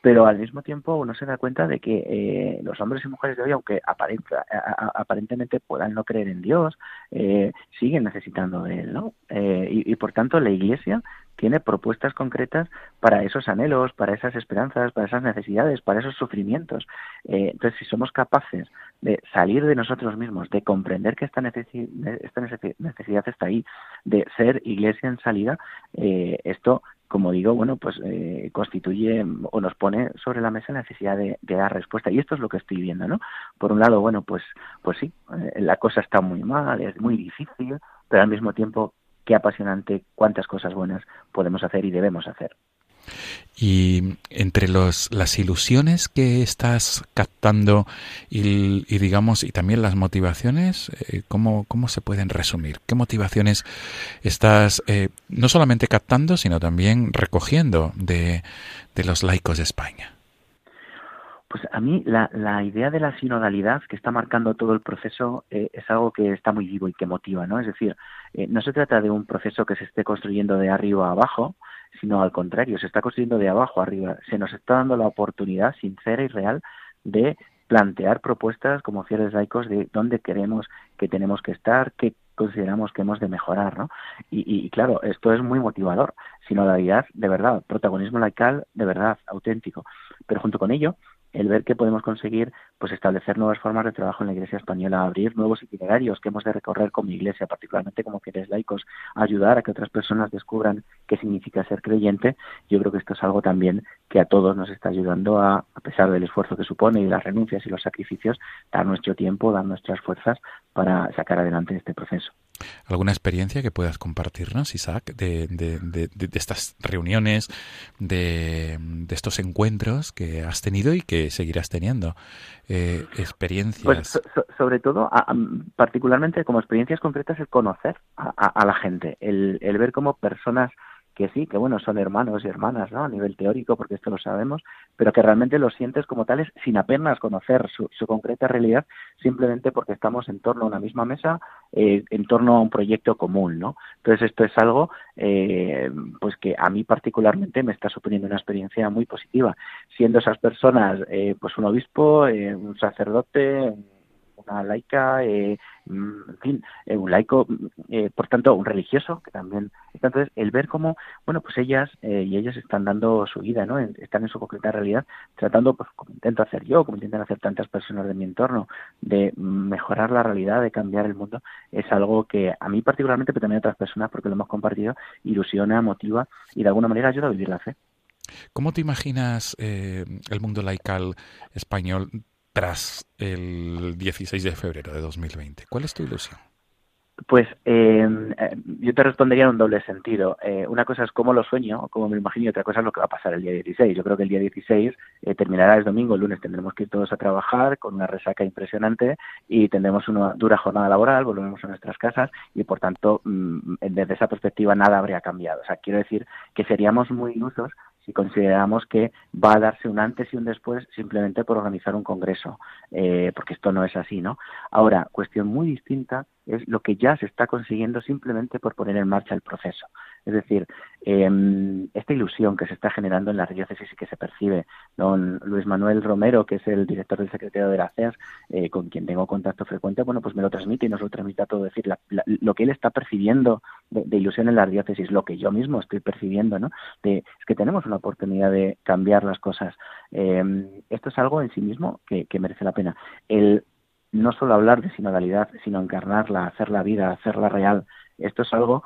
Pero al mismo tiempo uno se da cuenta de que eh, los hombres y mujeres de hoy, aunque aparentemente puedan no creer en Dios, eh, siguen necesitando de Él, ¿no? y, y por tanto la Iglesia tiene propuestas concretas para esos anhelos, para esas esperanzas, para esas necesidades, para esos sufrimientos. Eh, entonces, si somos capaces de salir de nosotros mismos, de comprender que esta, necesidad está ahí, de ser iglesia en salida, eh, esto como digo, bueno, pues eh, constituye o nos pone sobre la mesa la necesidad de, dar respuesta. Y esto es lo que estoy viendo, ¿no? Por un lado, bueno, pues, pues sí, la cosa está muy mal, es muy difícil, pero al mismo tiempo qué apasionante, cuántas cosas buenas podemos hacer y debemos hacer. Y entre los, las ilusiones que estás captando y, digamos y también las motivaciones, eh, ¿cómo, ¿cómo, se pueden resumir? ¿Qué motivaciones estás eh, no solamente captando, sino también recogiendo de, de los laicos de España? Pues a mí la, la, idea de la sinodalidad que está marcando todo el proceso eh, es algo que está muy vivo y que motiva, ¿no? Es decir, eh, no se trata de un proceso que se esté construyendo de arriba a abajo, sino al contrario, se está construyendo de abajo a arriba. Se nos está dando la oportunidad sincera y real de plantear propuestas como fieles laicos de dónde queremos que tenemos que estar, qué consideramos que hemos de mejorar, ¿no? Y, y claro, esto es muy motivador. Sinodalidad de verdad, protagonismo laical de verdad, auténtico. Pero junto con ello, el ver que podemos conseguir pues establecer nuevas formas de trabajo en la Iglesia española, abrir nuevos itinerarios que hemos de recorrer como Iglesia, particularmente como fieles laicos, ayudar a que otras personas descubran qué significa ser creyente. Yo creo que esto es algo también que a todos nos está ayudando a, a pesar del esfuerzo que supone y las renuncias y los sacrificios, dar nuestro tiempo, dar nuestras fuerzas para sacar adelante este proceso. ¿Alguna experiencia que puedas compartirnos, Isaac, de, de, estas reuniones, de, estos encuentros que has tenido y que seguirás teniendo? Eh, experiencias. Pues sobre todo, particularmente como experiencias concretas, el conocer a, la gente, el, el ver cómo personas que sí, que bueno, son hermanos y hermanas, ¿no? A nivel teórico, porque esto lo sabemos, pero que realmente lo sientes como tales sin apenas conocer su, concreta realidad, simplemente porque estamos en torno a una misma mesa, eh, en torno a un proyecto común, ¿no? Entonces esto es algo, eh, pues que a mí particularmente me está suponiendo una experiencia muy positiva, siendo esas personas, eh, pues un obispo, un sacerdote, una laica, eh, mm, en fin, eh, un laico, eh, por tanto, un religioso, que también. Entonces, el ver cómo, bueno, pues ellas y ellos están dando su vida, ¿no? Están en su concreta realidad, tratando, pues como intento hacer yo, como intentan hacer tantas personas de mi entorno, de mejorar la realidad, de cambiar el mundo, es algo que a mí particularmente, pero también a otras personas, porque lo hemos compartido, ilusiona, motiva y de alguna manera ayuda a vivir la fe. ¿Cómo te imaginas eh, el mundo laical español tras el 16 de febrero de 2020? ¿Cuál es tu ilusión? Pues em, eh, yo te respondería en un doble sentido. Eh, una cosa es cómo lo sueño, cómo me imagino, y otra cosa es lo que va a pasar el día 16. Yo creo que el día 16 eh, terminará el domingo, el lunes tendremos que ir todos a trabajar con una resaca impresionante y tendremos una dura jornada laboral, volvemos a nuestras casas y por tanto mm, desde esa perspectiva nada habría cambiado. O sea, quiero decir que seríamos muy ilusos si consideramos que va a darse un antes y un después simplemente por organizar un congreso, eh, porque esto no es así, ¿no? Ahora, cuestión muy distinta es lo que ya se está consiguiendo simplemente por poner en marcha el proceso. Es decir, eh, esta ilusión que se está generando en la diócesis y que se percibe, don Luis Manuel Romero, que es el director del secretario de la CEAS, eh, con quien tengo contacto frecuente, bueno, pues me lo transmite y nos lo transmite a todo. decir, lo que él está percibiendo de, ilusión en la diócesis, lo que yo mismo estoy percibiendo, ¿no? De, es que tenemos una oportunidad de cambiar las cosas. Eh, esto es algo en sí mismo que, que merece la pena. El no solo hablar de sinodalidad, sino encarnarla, hacerla vida, hacerla real. Esto es algo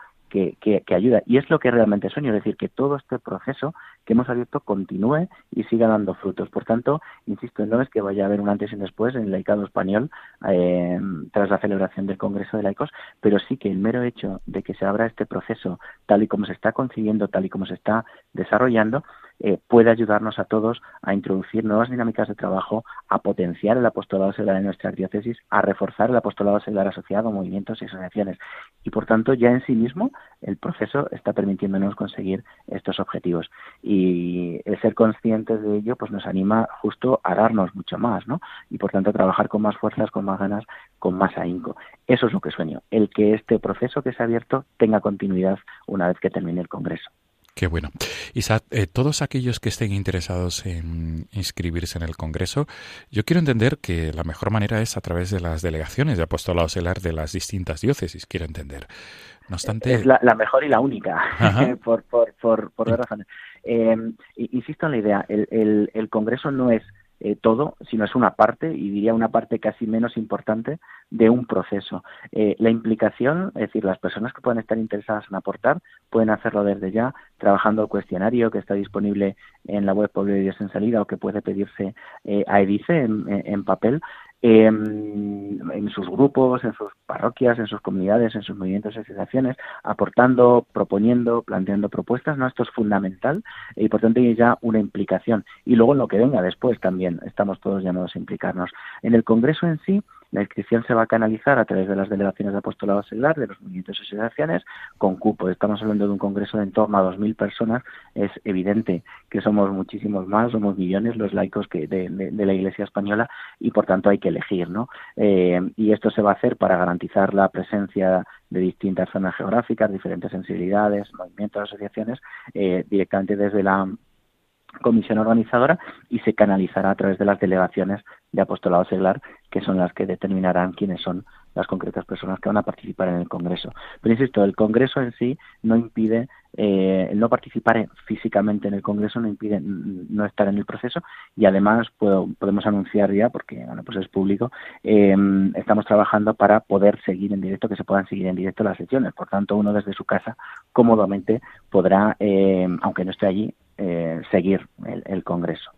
que, ayuda. Y es lo que realmente sueño, es decir, que todo este proceso que hemos abierto continúe y siga dando frutos. Por tanto, insisto, no es que vaya a haber un antes y un después en el laicado español eh, tras la celebración del Congreso de Laicos, pero sí que el mero hecho de que se abra este proceso tal y como se está consiguiendo, tal y como se está desarrollando, eh, puede ayudarnos a todos a introducir nuevas dinámicas de trabajo, a potenciar el apostolado seglar en nuestra diócesis, a reforzar el apostolado seglar asociado a movimientos y asociaciones. Y por tanto, ya en sí mismo, el proceso está permitiéndonos conseguir estos objetivos. Y el ser conscientes de ello, pues nos anima justo a darnos mucho más, ¿no? Y por tanto, a trabajar con más fuerzas, con más ganas, con más ahínco. Eso es lo que sueño, el que este proceso que se ha abierto tenga continuidad una vez que termine el Congreso. Qué bueno. Isaac, eh, todos aquellos que estén interesados en inscribirse en el Congreso, yo quiero entender que la mejor manera es a través de las delegaciones de apostolado celar de las distintas diócesis, quiero entender. No obstante... Es la, mejor y la única, por, por, por, por dos razones. Eh, insisto en la idea, el, el, el Congreso no es eh, todo, sino es una parte, y diría una parte casi menos importante, de un proceso. Eh, la implicación, es decir, las personas que pueden estar interesadas en aportar, pueden hacerlo desde ya, trabajando el cuestionario que está disponible en la web Pueblo en Salida o que puede pedirse eh, a Edice en papel, Em, en sus grupos, en sus parroquias, en sus comunidades, en sus movimientos y asociaciones, aportando, proponiendo, planteando propuestas, ¿no? Esto es fundamental y por tanto hay ya una implicación. Y luego en lo que venga después también estamos todos llamados a implicarnos. En el Congreso en sí, la inscripción se va a canalizar a través de las delegaciones de apostolado seglar, de los movimientos y asociaciones, con cupo. Estamos hablando de un congreso de en torno a 2.000 personas. Es evidente que somos muchísimos más, somos millones los laicos que de, la Iglesia española y por tanto hay que elegir, ¿no? Eh, y esto se va a hacer para garantizar la presencia de distintas zonas geográficas, diferentes sensibilidades, movimientos, asociaciones, eh, directamente desde la comisión organizadora y se canalizará a través de las delegaciones de apostolado seglar, que son las que determinarán quiénes son las concretas personas que van a participar en el Congreso. Pero insisto, el Congreso en sí no impide, eh, no participar físicamente en el Congreso no impide no estar en el proceso y además puedo, podemos anunciar ya, porque bueno, pues es público, eh, estamos trabajando para poder seguir en directo, que se puedan seguir en directo las sesiones. Por tanto, uno desde su casa cómodamente podrá, eh, aunque no esté allí, eh, seguir el, Congreso.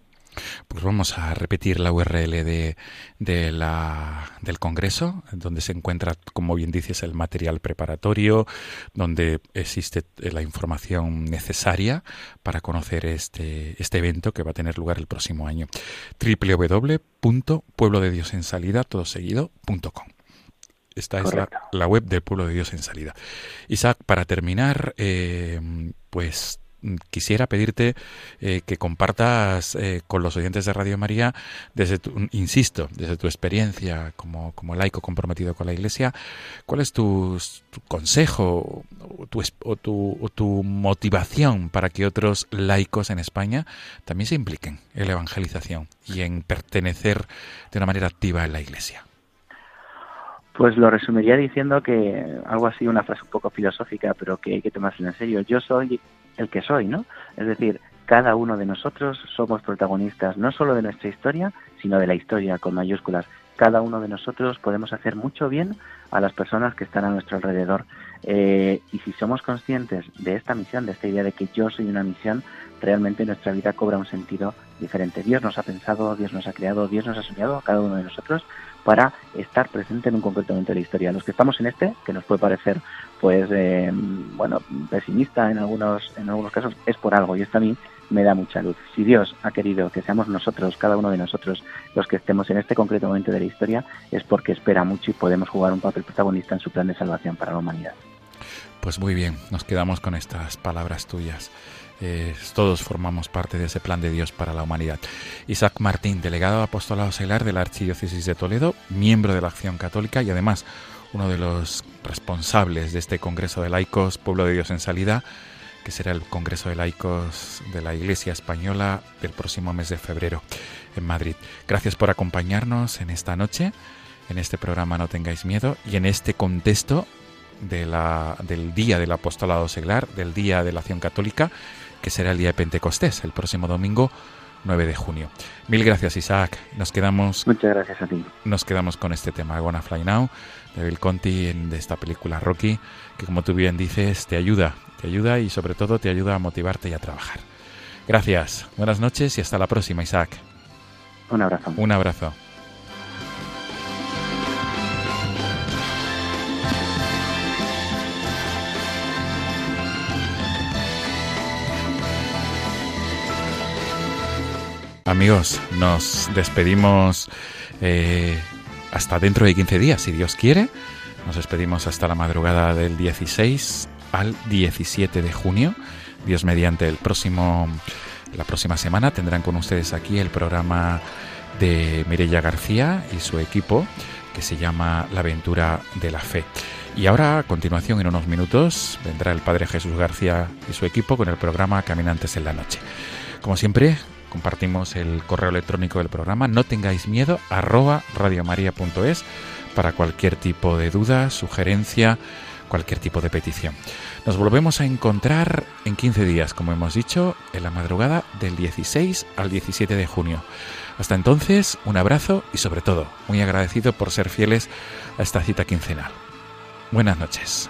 Pues vamos a repetir la URL de, de la, del Congreso, donde se encuentra, como bien dices, el material preparatorio, donde existe la información necesaria para conocer este, este evento que va a tener lugar el próximo año. www.pueblodediosensalida, todo seguido.com. Esta es la, web del Pueblo de Dios en Salida. Isaac, para terminar, eh, pues quisiera pedirte eh, que compartas eh, con los oyentes de Radio María, desde tu, insisto, desde tu experiencia como, como laico comprometido con la Iglesia, cuál es tu, consejo o tu, o tu, motivación para que otros laicos en España también se impliquen en la evangelización y en pertenecer de una manera activa en la Iglesia. Pues lo resumiría diciendo que algo así, una frase un poco filosófica, pero que hay que tomárselo en serio. Yo soy el que soy, ¿no? Es decir, cada uno de nosotros somos protagonistas no solo de nuestra historia, sino de la historia con mayúsculas. Cada uno de nosotros podemos hacer mucho bien a las personas que están a nuestro alrededor. Eh, y si somos conscientes de esta misión, de esta idea de que yo soy una misión, realmente nuestra vida cobra un sentido diferente. Dios nos ha pensado, Dios nos ha creado, Dios nos ha soñado a cada uno de nosotros para estar presente en un concreto momento de la historia. Los que estamos en este, que nos puede parecer pues eh, bueno pesimista en algunos en algunos casos, es por algo y esto a mí me da mucha luz. Si Dios ha querido que seamos nosotros, cada uno de nosotros, los que estemos en este concreto momento de la historia, es porque espera mucho y podemos jugar un papel protagonista en su plan de salvación para la humanidad. Pues muy bien, nos quedamos con estas palabras tuyas. Eh, todos formamos parte de ese plan de Dios para la humanidad. Isaac Martín, delegado apostolado auxiliar de la Archidiócesis de Toledo, miembro de la Acción Católica y además uno de los responsables de este Congreso de Laicos, Pueblo de Dios en Salida, que será el Congreso de Laicos de la Iglesia Española del próximo mes de febrero en Madrid. Gracias por acompañarnos en esta noche, en este programa No tengáis miedo y en este contexto de la, del Día del Apostolado Seglar, del Día de la Acción Católica, que será el día de Pentecostés, el próximo domingo 9 de junio. Mil gracias, Isaac. Nos quedamos. Muchas gracias a ti. Nos quedamos con este tema, Gonna Fly Now, de Bill Conti, de esta película Rocky, que como tú bien dices, te ayuda, te ayuda y sobre todo te ayuda a motivarte y a trabajar. Gracias, buenas noches y hasta la próxima, Isaac. Un abrazo. Un abrazo. Amigos, nos despedimos eh, hasta dentro de 15 días, si Dios quiere. Nos despedimos hasta la madrugada del 16 al 17 de junio. Dios mediante el próximo, la próxima semana tendrán con ustedes aquí el programa de Mirella García y su equipo que se llama La aventura de la fe. Y ahora, a continuación, en unos minutos, vendrá el Padre Jesús García y su equipo con el programa Caminantes en la Noche. Como siempre, compartimos el correo electrónico del programa, no tengáis miedo, arroba radiomaria.es para cualquier tipo de duda, sugerencia, cualquier tipo de petición. Nos volvemos a encontrar en 15 días, como hemos dicho, en la madrugada del 16 al 17 de junio. Hasta entonces, un abrazo y sobre todo, muy agradecido por ser fieles a esta cita quincenal. Buenas noches.